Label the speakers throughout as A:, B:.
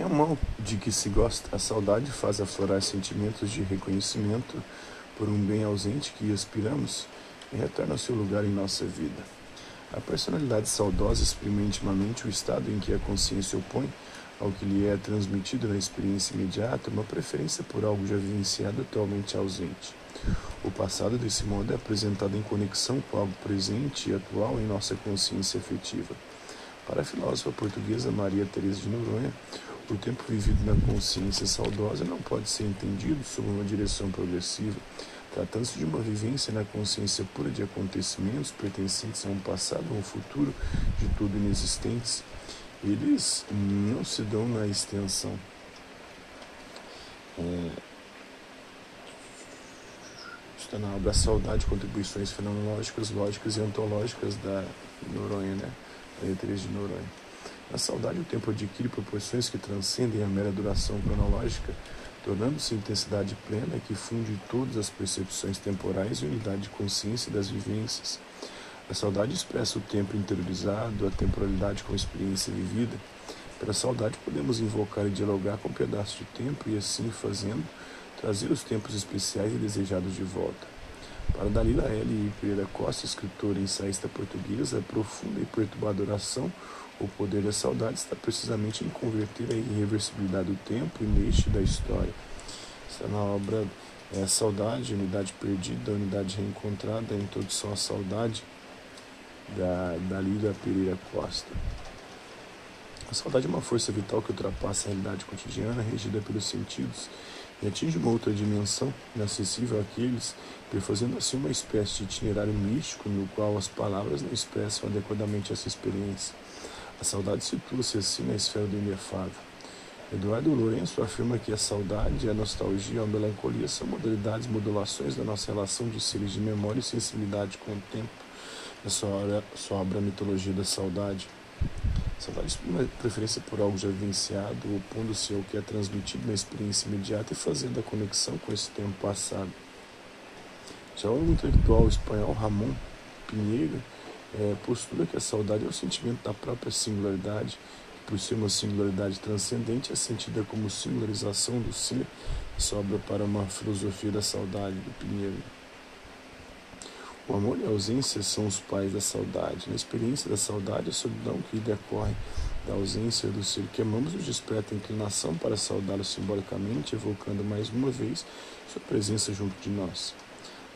A: É mal de que se gosta, a saudade faz aflorar sentimentos de reconhecimento por um bem ausente que aspiramos e retorna ao seu lugar em nossa vida. A personalidade saudosa exprime intimamente o estado em que a consciência opõe ao que lhe é transmitido na experiência imediata uma preferência por algo já vivenciado atualmente ausente. O passado, desse modo, é apresentado em conexão com algo presente e atual em nossa consciência afetiva. Para a filósofa portuguesa Maria Teresa de Noronha, o tempo vivido na consciência saudosa não pode ser entendido sob uma direção progressiva, tratando-se de uma vivência na consciência pura de acontecimentos pertencentes a um passado ou um futuro de tudo inexistentes. Eles não se dão na extensão. É, está na obra Saudade, Contribuições Fenomenológicas, Lógicas e Ontológicas da Noronha, né? Maria Teresa de Noronha. Na saudade, o tempo adquire proporções que transcendem a mera duração cronológica, tornando-se intensidade plena que funde todas as percepções temporais e unidade de consciência das vivências. A saudade expressa o tempo interiorizado, a temporalidade com a experiência vivida. Pela saudade podemos invocar e dialogar com pedaços de tempo e assim fazendo trazer os tempos especiais e desejados de volta. Para Dalila L. Pereira Costa, escritora e ensaísta portuguesa, a profunda e perturbadora ação o poder da saudade está precisamente em converter a irreversibilidade do tempo e neste da história. Está na obra é, Saudade, Unidade Perdida, Unidade Reencontrada, Introdução à Saudade, da Dalila Pereira Costa. A saudade é uma força vital que ultrapassa a realidade cotidiana, regida pelos sentidos, e atinge uma outra dimensão inacessível àqueles, perfazendo assim uma espécie de itinerário místico no qual as palavras não expressam adequadamente essa experiência. A saudade situa-se assim na esfera do inefável. Eduardo Lourenço afirma que a saudade, a nostalgia e a melancolia são modalidades, modulações da nossa relação de seres de memória e sensibilidade com o tempo. Na sua obra, Mitologia da Saudade. Saudade exprime preferência por algo já vivenciado, opondo-se ao que é transmitido na experiência imediata e fazendo a conexão com esse tempo passado. Já o intelectual espanhol Ramon Pinheiro é, postula que a saudade é o sentimento da própria singularidade, que por ser uma singularidade transcendente é sentida como singularização do ser, sobra para uma filosofia da saudade do Pinheiro. O amor e a ausência são os pais da saudade. Na experiência da saudade, a solidão que decorre da ausência do ser que amamos nos desperta a inclinação para saudá-lo simbolicamente, evocando mais uma vez sua presença junto de nós.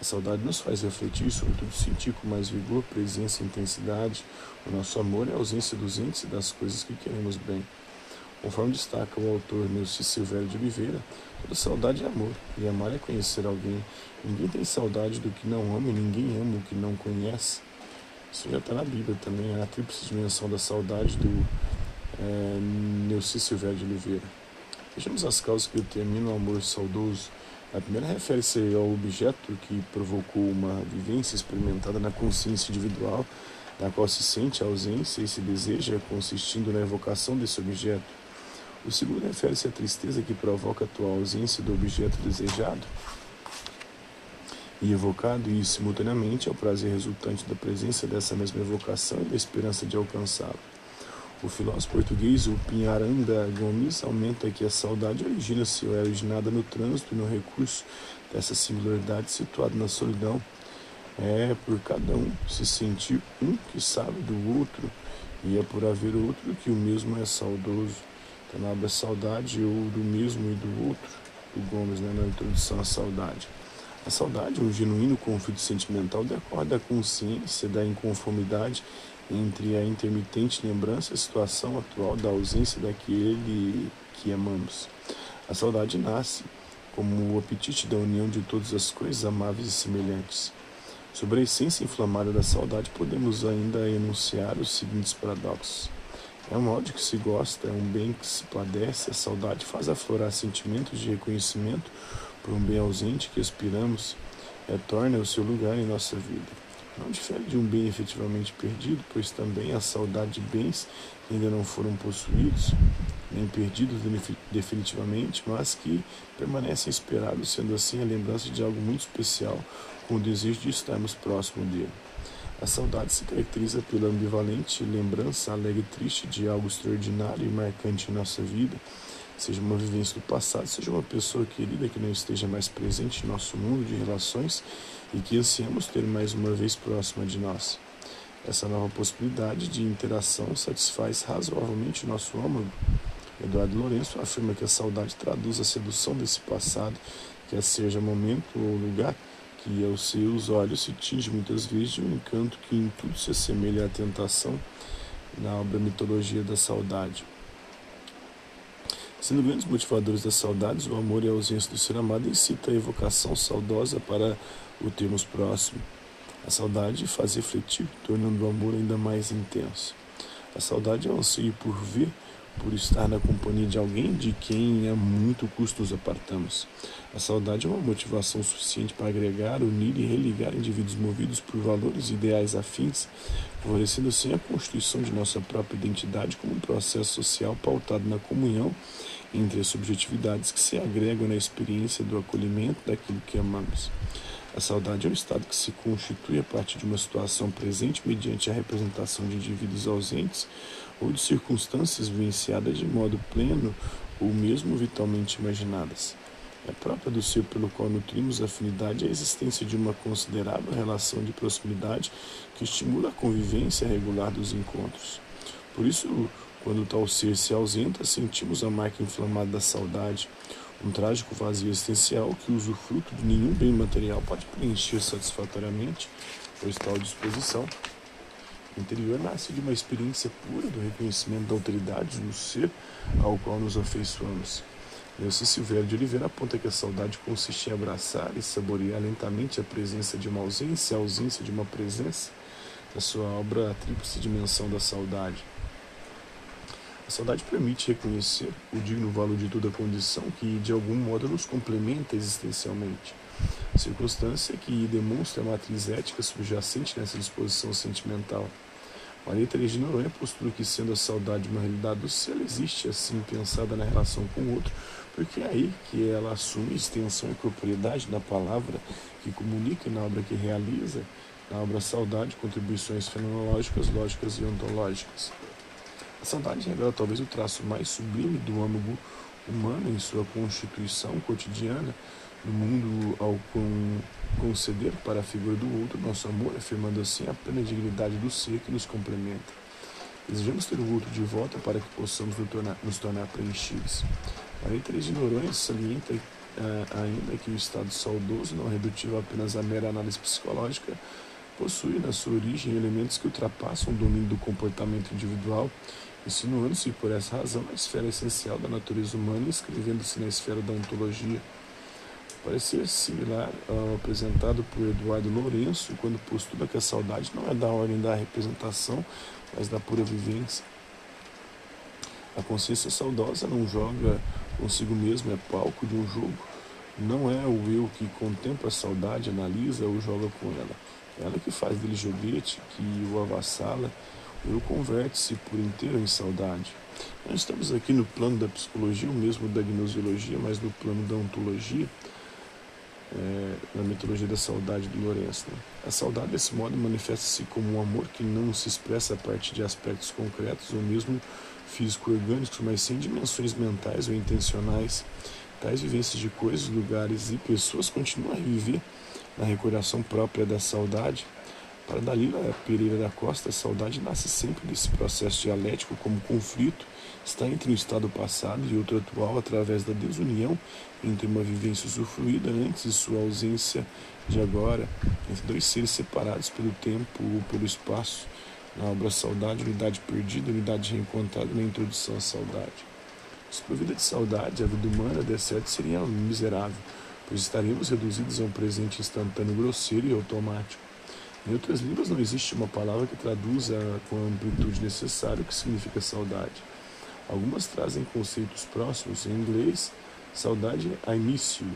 A: A saudade nos faz refletir, sobretudo sentir com mais vigor, presença e intensidade o nosso amor e a ausência dos entes e das coisas que queremos bem. Conforme destaca o autor Neuci Silvério de Oliveira, toda saudade é amor, e amar é conhecer alguém. Ninguém tem saudade do que não ama e ninguém ama o que não conhece. Isso já está na Bíblia também, a tríplice dimensão da saudade do é, Neuci Silvério de Oliveira. Vejamos as causas que determinam o amor saudoso. A primeira refere-se ao objeto que provocou uma vivência experimentada na consciência individual, na qual se sente a ausência e se deseja, consistindo na evocação desse objeto. O segundo refere-se à tristeza que provoca a atual ausência do objeto desejado e evocado, e simultaneamente ao prazer resultante da presença dessa mesma evocação e da esperança de alcançá-lo. O filósofo português, o Pinharanda Gomes, aumenta que a saudade origina-se ou é originada no trânsito e no recurso dessa singularidade situada na solidão. É por cada um se sentir um que sabe do outro, e é por haver outro que o mesmo é saudoso. Então, na obra Saudade, ou do mesmo e do outro, do Gomes, né, na introdução à saudade. A saudade, um genuíno conflito sentimental, decorre da consciência da inconformidade entre a intermitente lembrança e a situação atual da ausência daquele que amamos. A saudade nasce como o apetite da união de todas as coisas amáveis e semelhantes. Sobre a essência inflamada da saudade, podemos ainda enunciar os seguintes paradoxos. É um ódio que se gosta, é um bem que se padece, a saudade faz aflorar sentimentos de reconhecimento por um bem ausente que aspiramos, retorna ao seu lugar em nossa vida não difere de um bem efetivamente perdido, pois também a saudade de bens que ainda não foram possuídos, nem perdidos definitivamente, mas que permanecem esperados, sendo assim a lembrança de algo muito especial, com o desejo de estarmos próximo dele. A saudade se caracteriza pela ambivalente lembrança alegre e triste de algo extraordinário e marcante em nossa vida, seja uma vivência do passado, seja uma pessoa querida que não esteja mais presente em nosso mundo de relações e que ansiamos ter mais uma vez próxima de nós. Essa nova possibilidade de interação satisfaz razoavelmente o nosso âmago. Eduardo Lourenço afirma que a saudade traduz a sedução desse passado, quer seja momento ou lugar, que aos seus olhos se tinge muitas vezes de um encanto que em tudo se assemelha à tentação na obra Mitologia da Saudade. Sendo grandes motivadores das saudades, o amor e a ausência do ser amado incita a evocação saudosa para o termos próximo. A saudade faz refletir, tornando o amor ainda mais intenso. A saudade é o anseio por ver, por estar na companhia de alguém de quem a muito custo nos apartamos. A saudade é uma motivação suficiente para agregar, unir e religar indivíduos movidos por valores e ideais afins, favorecendo assim a constituição de nossa própria identidade como um processo social pautado na comunhão entre as subjetividades que se agregam na experiência do acolhimento daquilo que amamos. A saudade é um estado que se constitui a partir de uma situação presente mediante a representação de indivíduos ausentes ou de circunstâncias vivenciadas de modo pleno ou mesmo vitalmente imaginadas. É própria do ser pelo qual nutrimos afinidade a existência de uma considerável relação de proximidade que estimula a convivência regular dos encontros. Por isso, quando tal ser se ausenta, sentimos a marca inflamada da saudade, um trágico vazio existencial que o usufruto de nenhum bem material pode preencher satisfatoriamente, pois tal disposição o interior nasce de uma experiência pura do reconhecimento da autoridade no ser ao qual nos afeiçoamos. Nelson Silveira de Oliveira aponta que a saudade consiste em abraçar e saborear lentamente a presença de uma ausência, a ausência de uma presença, na sua obra A Tríplice Dimensão da Saudade. A saudade permite reconhecer o digno valor de toda condição que, de algum modo, nos complementa existencialmente circunstância que demonstra a matriz ética subjacente nessa disposição sentimental. Maria Teresa de Noronha postura que, sendo a saudade uma realidade ela existe assim pensada na relação com o outro, porque é aí que ela assume extensão e propriedade da palavra que comunica na obra que realiza, na obra Saudade, contribuições fenomenológicas, lógicas e ontológicas. A saudade revela talvez o traço mais sublime do âmago humano em sua constituição cotidiana, no mundo ao conceder para a figura do outro nosso amor, afirmando assim a plena dignidade do ser que nos complementa. Desejamos ter o outro de volta para que possamos nos tornar, nos tornar preenchidos. Maria Teresa de Noronha salienta uh, ainda que o estado saudoso, não redutível apenas à mera análise psicológica, possui na sua origem elementos que ultrapassam o domínio do comportamento individual, insinuando-se por essa razão na esfera essencial da natureza humana e inscrevendo-se na esfera da ontologia parecer similar ao apresentado por Eduardo Lourenço, quando postula que a saudade não é da ordem da representação, mas da pura vivência. A consciência saudosa não joga consigo mesmo, é palco de um jogo. Não é o eu que contempla a saudade, analisa ou joga com ela. Ela que faz dele joguete, que o avassala, o eu converte-se por inteiro em saudade. Nós estamos aqui no plano da psicologia, ou mesmo da gnosiologia, mas no plano da ontologia é, na mitologia da saudade do Lourenço. Né? A saudade, desse modo, manifesta-se como um amor que não se expressa a partir de aspectos concretos ou mesmo físico-orgânicos, mas sim dimensões mentais ou intencionais. Tais vivências de coisas, lugares e pessoas continuam a viver na recordação própria da saudade. Para Dalila Pereira da Costa, a saudade nasce sempre desse processo dialético como conflito está entre um estado passado e outro atual através da desunião entre uma vivência usufruída antes e sua ausência de agora, entre dois seres separados pelo tempo ou pelo espaço. Na obra Saudade, Unidade Perdida, Unidade Reencontrada, na introdução à saudade. Desprovida de saudade, a vida humana, de certo, seria miserável, pois estaríamos reduzidos a um presente instantâneo grosseiro e automático. Em outras línguas não existe uma palavra que traduza com a amplitude necessária o que significa saudade. Algumas trazem conceitos próximos. Em inglês, saudade é início,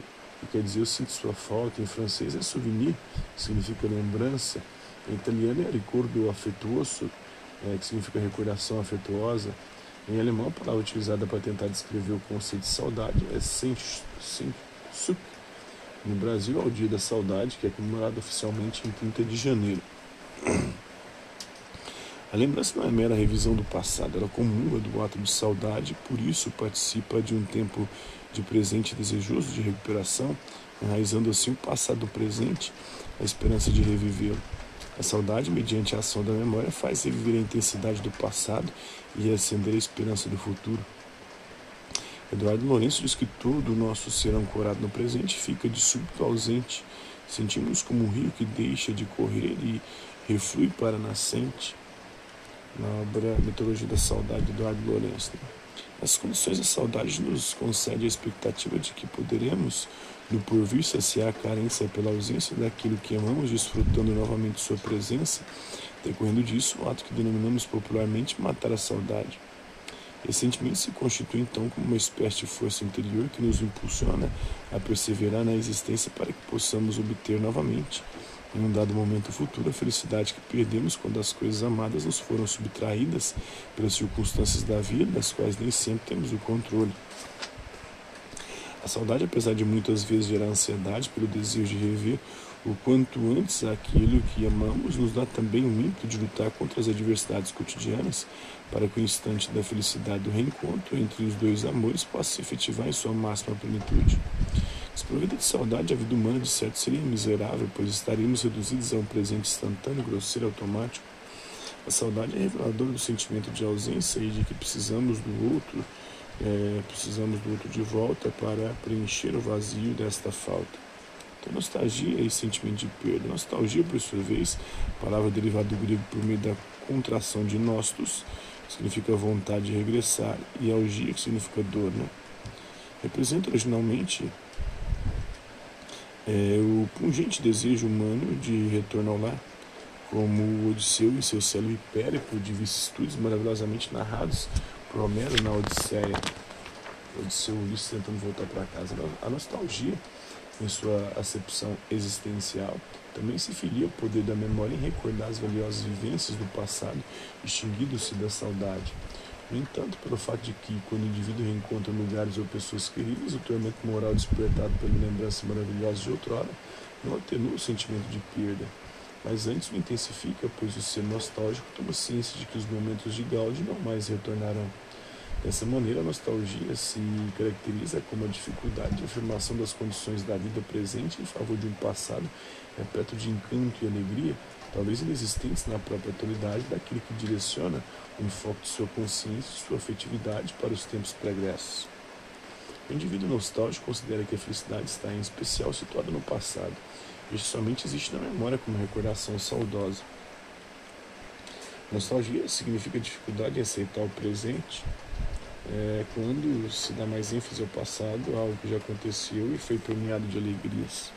A: que quer dizer eu sinto sua falta. Em francês é souvenir, que significa lembrança. Em italiano é ricordo afetuoso, é, que significa recordação afetuosa. Em alemão, a palavra utilizada para tentar descrever o conceito de saudade é Sehnsucht. No Brasil, é o Dia da Saudade, que é comemorado oficialmente em 30 de janeiro. A lembrança não é mera revisão do passado, ela comunga do ato de saudade por isso participa de um tempo de presente desejoso de recuperação, enraizando assim o passado no presente, a esperança de revivê-lo. A saudade, mediante a ação da memória, faz reviver a intensidade do passado e acender a esperança do futuro. Eduardo Lourenço diz que todo o nosso ser ancorado no presente fica de súbito ausente. Sentimos como um rio que deixa de correr e reflui para a nascente na obra Mitologia da Saudade de Eduardo Lourenço. Né? As condições da saudade nos concede a expectativa de que poderemos, no porvir, saciar a carência pela ausência daquilo que amamos, desfrutando novamente sua presença, decorrendo disso, o ato que denominamos popularmente matar a saudade. Esse sentimento se constitui então como uma espécie de força interior que nos impulsiona a perseverar na existência para que possamos obter novamente em um dado momento futuro, a felicidade que perdemos quando as coisas amadas nos foram subtraídas pelas circunstâncias da vida, das quais nem sempre temos o controle. A saudade, apesar de muitas vezes gerar ansiedade pelo desejo de rever o quanto antes aquilo que amamos, nos dá também o ímpeto de lutar contra as adversidades cotidianas, para que o instante da felicidade do reencontro entre os dois amores possa se efetivar em sua máxima plenitude. Desprovida de saudade, a vida humana de certo seria miserável, pois estaríamos reduzidos a um presente instantâneo, grosseiro, automático. A saudade é reveladora do sentimento de ausência e de que precisamos do outro, é, precisamos do outro de volta para preencher o vazio desta falta. Então, nostalgia e sentimento de perda. Nostalgia, por sua vez, palavra derivada do grego por meio da contração de nostos, significa vontade de regressar, e algia, que significa dor. Né? Representa originalmente é, o pungente desejo humano de retorno ao lar, como Odisseu em seu célebre périplo de vicissitudes maravilhosamente narrados por Homero na Odisseia. Odisseu Ulisses tentando voltar para casa. A nostalgia, em sua acepção existencial, também se filia ao poder da memória em recordar as valiosas vivências do passado, extinguindo-se da saudade. No entanto, pelo fato de que, quando o indivíduo reencontra lugares ou pessoas queridas, o tormento moral despertado pela lembrança maravilhosa de outrora não atenua o sentimento de perda, mas antes o intensifica, pois o ser nostálgico toma ciência de que os momentos de gaude não mais retornarão. Dessa maneira, a nostalgia se caracteriza como a dificuldade de afirmação das condições da vida presente em favor de um passado repleto de encanto e alegria, talvez inexistentes na própria atualidade daquele que direciona o enfoque de sua consciência e sua afetividade para os tempos pregressos. O indivíduo nostálgico considera que a felicidade está em especial situada no passado, e somente existe na memória como recordação saudosa. Nostalgia significa dificuldade em aceitar o presente, é, quando se dá mais ênfase ao passado, algo que já aconteceu e foi permeado de alegrias.